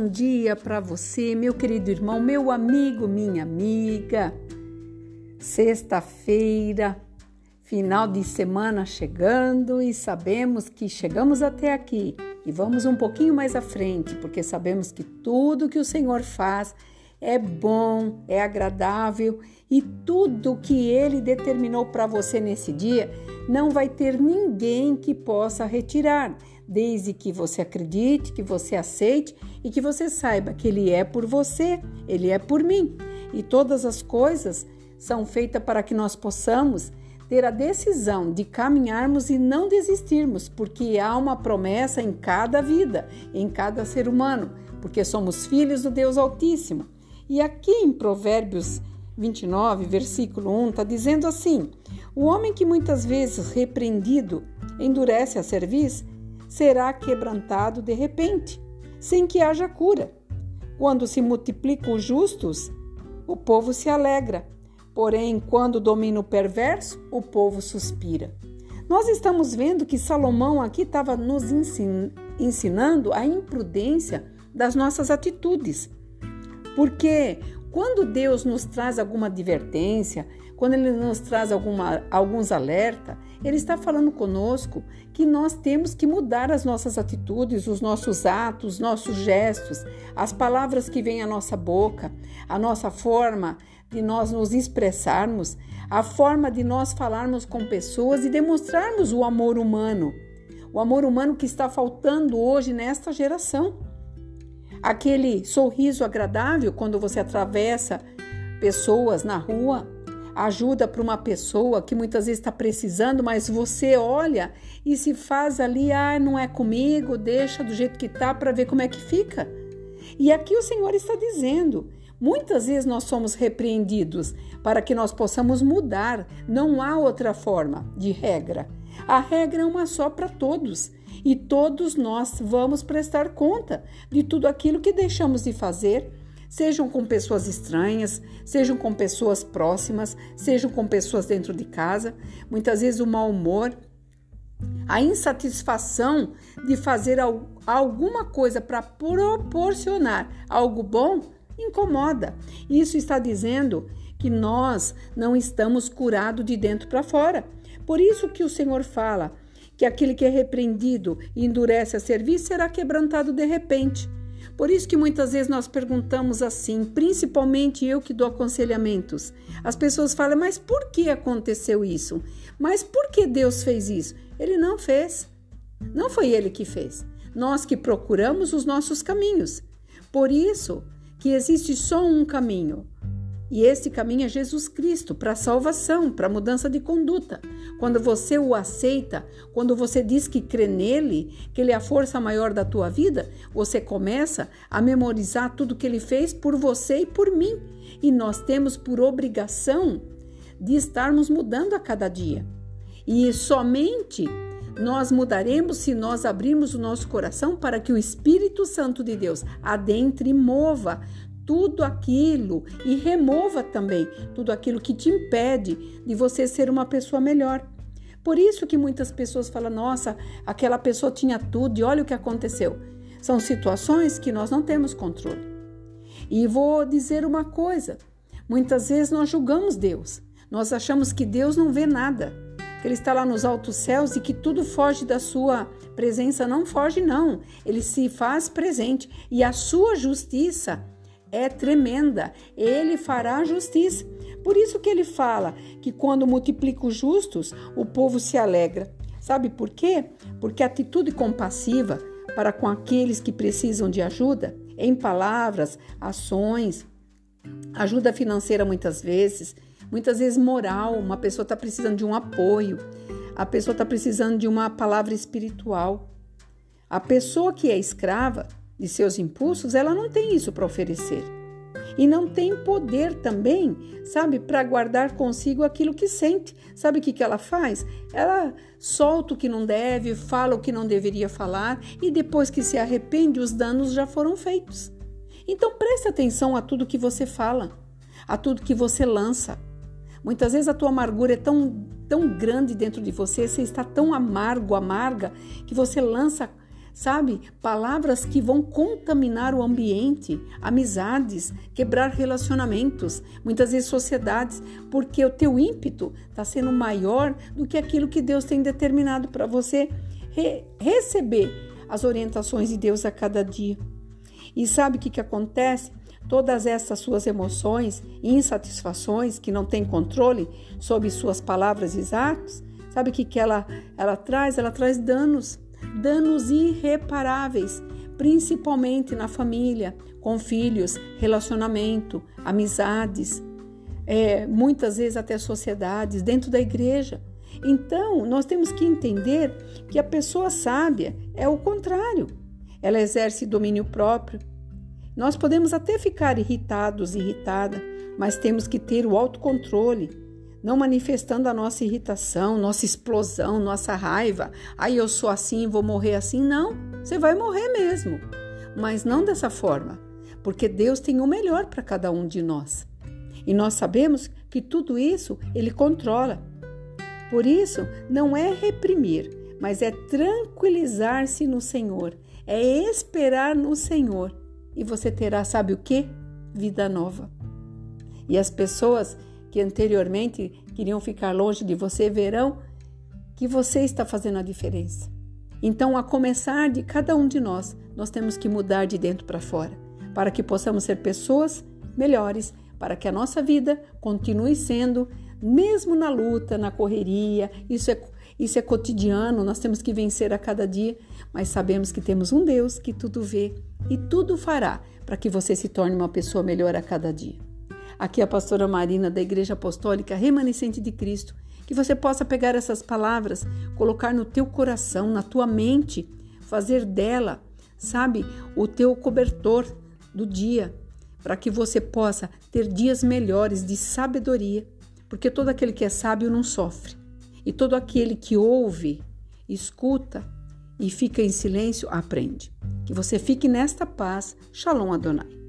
bom dia para você, meu querido irmão, meu amigo, minha amiga. Sexta-feira, final de semana chegando e sabemos que chegamos até aqui e vamos um pouquinho mais à frente, porque sabemos que tudo que o Senhor faz é bom, é agradável e tudo que ele determinou para você nesse dia não vai ter ninguém que possa retirar, desde que você acredite, que você aceite e que você saiba que ele é por você, ele é por mim. E todas as coisas são feitas para que nós possamos ter a decisão de caminharmos e não desistirmos, porque há uma promessa em cada vida, em cada ser humano, porque somos filhos do Deus Altíssimo. E aqui em Provérbios 29, versículo 1, está dizendo assim: O homem que muitas vezes repreendido endurece a cerviz será quebrantado de repente, sem que haja cura. Quando se multiplicam os justos, o povo se alegra, porém, quando domina o perverso, o povo suspira. Nós estamos vendo que Salomão aqui estava nos ensinando a imprudência das nossas atitudes. Porque quando Deus nos traz alguma advertência, quando Ele nos traz alguma, alguns alertas, Ele está falando conosco que nós temos que mudar as nossas atitudes, os nossos atos, os nossos gestos, as palavras que vêm à nossa boca, a nossa forma de nós nos expressarmos, a forma de nós falarmos com pessoas e demonstrarmos o amor humano. O amor humano que está faltando hoje nesta geração aquele sorriso agradável quando você atravessa pessoas na rua, ajuda para uma pessoa que muitas vezes está precisando, mas você olha e se faz ali, ah, não é comigo, deixa do jeito que tá para ver como é que fica. E aqui o Senhor está dizendo: muitas vezes nós somos repreendidos para que nós possamos mudar, não há outra forma de regra. A regra é uma só para todos e todos nós vamos prestar conta de tudo aquilo que deixamos de fazer, sejam com pessoas estranhas, sejam com pessoas próximas, sejam com pessoas dentro de casa. Muitas vezes o mau humor, a insatisfação de fazer alguma coisa para proporcionar algo bom incomoda. Isso está dizendo que nós não estamos curados de dentro para fora. Por isso que o Senhor fala: que aquele que é repreendido e endurece a serviço será quebrantado de repente. Por isso que muitas vezes nós perguntamos assim, principalmente eu que dou aconselhamentos. As pessoas falam: "Mas por que aconteceu isso? Mas por que Deus fez isso?" Ele não fez. Não foi ele que fez. Nós que procuramos os nossos caminhos. Por isso que existe só um caminho, e esse caminho é Jesus Cristo para salvação, para mudança de conduta. Quando você o aceita, quando você diz que crê nele, que ele é a força maior da tua vida, você começa a memorizar tudo que ele fez por você e por mim. E nós temos por obrigação de estarmos mudando a cada dia. E somente nós mudaremos se nós abrirmos o nosso coração para que o Espírito Santo de Deus adentre e mova tudo aquilo e remova também tudo aquilo que te impede de você ser uma pessoa melhor. Por isso que muitas pessoas falam: "Nossa, aquela pessoa tinha tudo e olha o que aconteceu". São situações que nós não temos controle. E vou dizer uma coisa: muitas vezes nós julgamos Deus. Nós achamos que Deus não vê nada, que Ele está lá nos altos céus e que tudo foge da Sua presença. Não foge, não. Ele se faz presente e a Sua justiça é tremenda. Ele fará justiça. Por isso que ele fala que quando multiplica os justos, o povo se alegra. Sabe por quê? Porque a atitude compassiva para com aqueles que precisam de ajuda, em palavras, ações, ajuda financeira muitas vezes, muitas vezes moral, uma pessoa está precisando de um apoio, a pessoa está precisando de uma palavra espiritual. A pessoa que é escrava de seus impulsos, ela não tem isso para oferecer. E não tem poder também, sabe, para guardar consigo aquilo que sente. Sabe o que, que ela faz? Ela solta o que não deve, fala o que não deveria falar e depois que se arrepende, os danos já foram feitos. Então preste atenção a tudo que você fala, a tudo que você lança. Muitas vezes a tua amargura é tão, tão grande dentro de você, você está tão amargo, amarga, que você lança sabe? Palavras que vão contaminar o ambiente, amizades, quebrar relacionamentos, muitas vezes sociedades, porque o teu ímpeto está sendo maior do que aquilo que Deus tem determinado para você re receber as orientações de Deus a cada dia. E sabe o que, que acontece? Todas essas suas emoções e insatisfações que não têm controle sobre suas palavras e atos, sabe o que, que ela, ela traz? Ela traz danos danos irreparáveis, principalmente na família, com filhos, relacionamento, amizades, é, muitas vezes até sociedades, dentro da igreja. Então, nós temos que entender que a pessoa sábia é o contrário. Ela exerce domínio próprio. Nós podemos até ficar irritados, irritada, mas temos que ter o autocontrole não manifestando a nossa irritação, nossa explosão, nossa raiva. Aí eu sou assim, vou morrer assim. Não, você vai morrer mesmo. Mas não dessa forma, porque Deus tem o melhor para cada um de nós. E nós sabemos que tudo isso ele controla. Por isso, não é reprimir, mas é tranquilizar-se no Senhor, é esperar no Senhor. E você terá, sabe o que? Vida nova. E as pessoas que anteriormente queriam ficar longe de você verão que você está fazendo a diferença. Então, a começar de cada um de nós, nós temos que mudar de dentro para fora, para que possamos ser pessoas melhores, para que a nossa vida continue sendo, mesmo na luta, na correria, isso é, isso é cotidiano, nós temos que vencer a cada dia, mas sabemos que temos um Deus que tudo vê e tudo fará para que você se torne uma pessoa melhor a cada dia. Aqui a pastora Marina da Igreja Apostólica Remanescente de Cristo. Que você possa pegar essas palavras, colocar no teu coração, na tua mente, fazer dela, sabe, o teu cobertor do dia, para que você possa ter dias melhores de sabedoria, porque todo aquele que é sábio não sofre, e todo aquele que ouve, escuta e fica em silêncio aprende. Que você fique nesta paz. Shalom Adonai.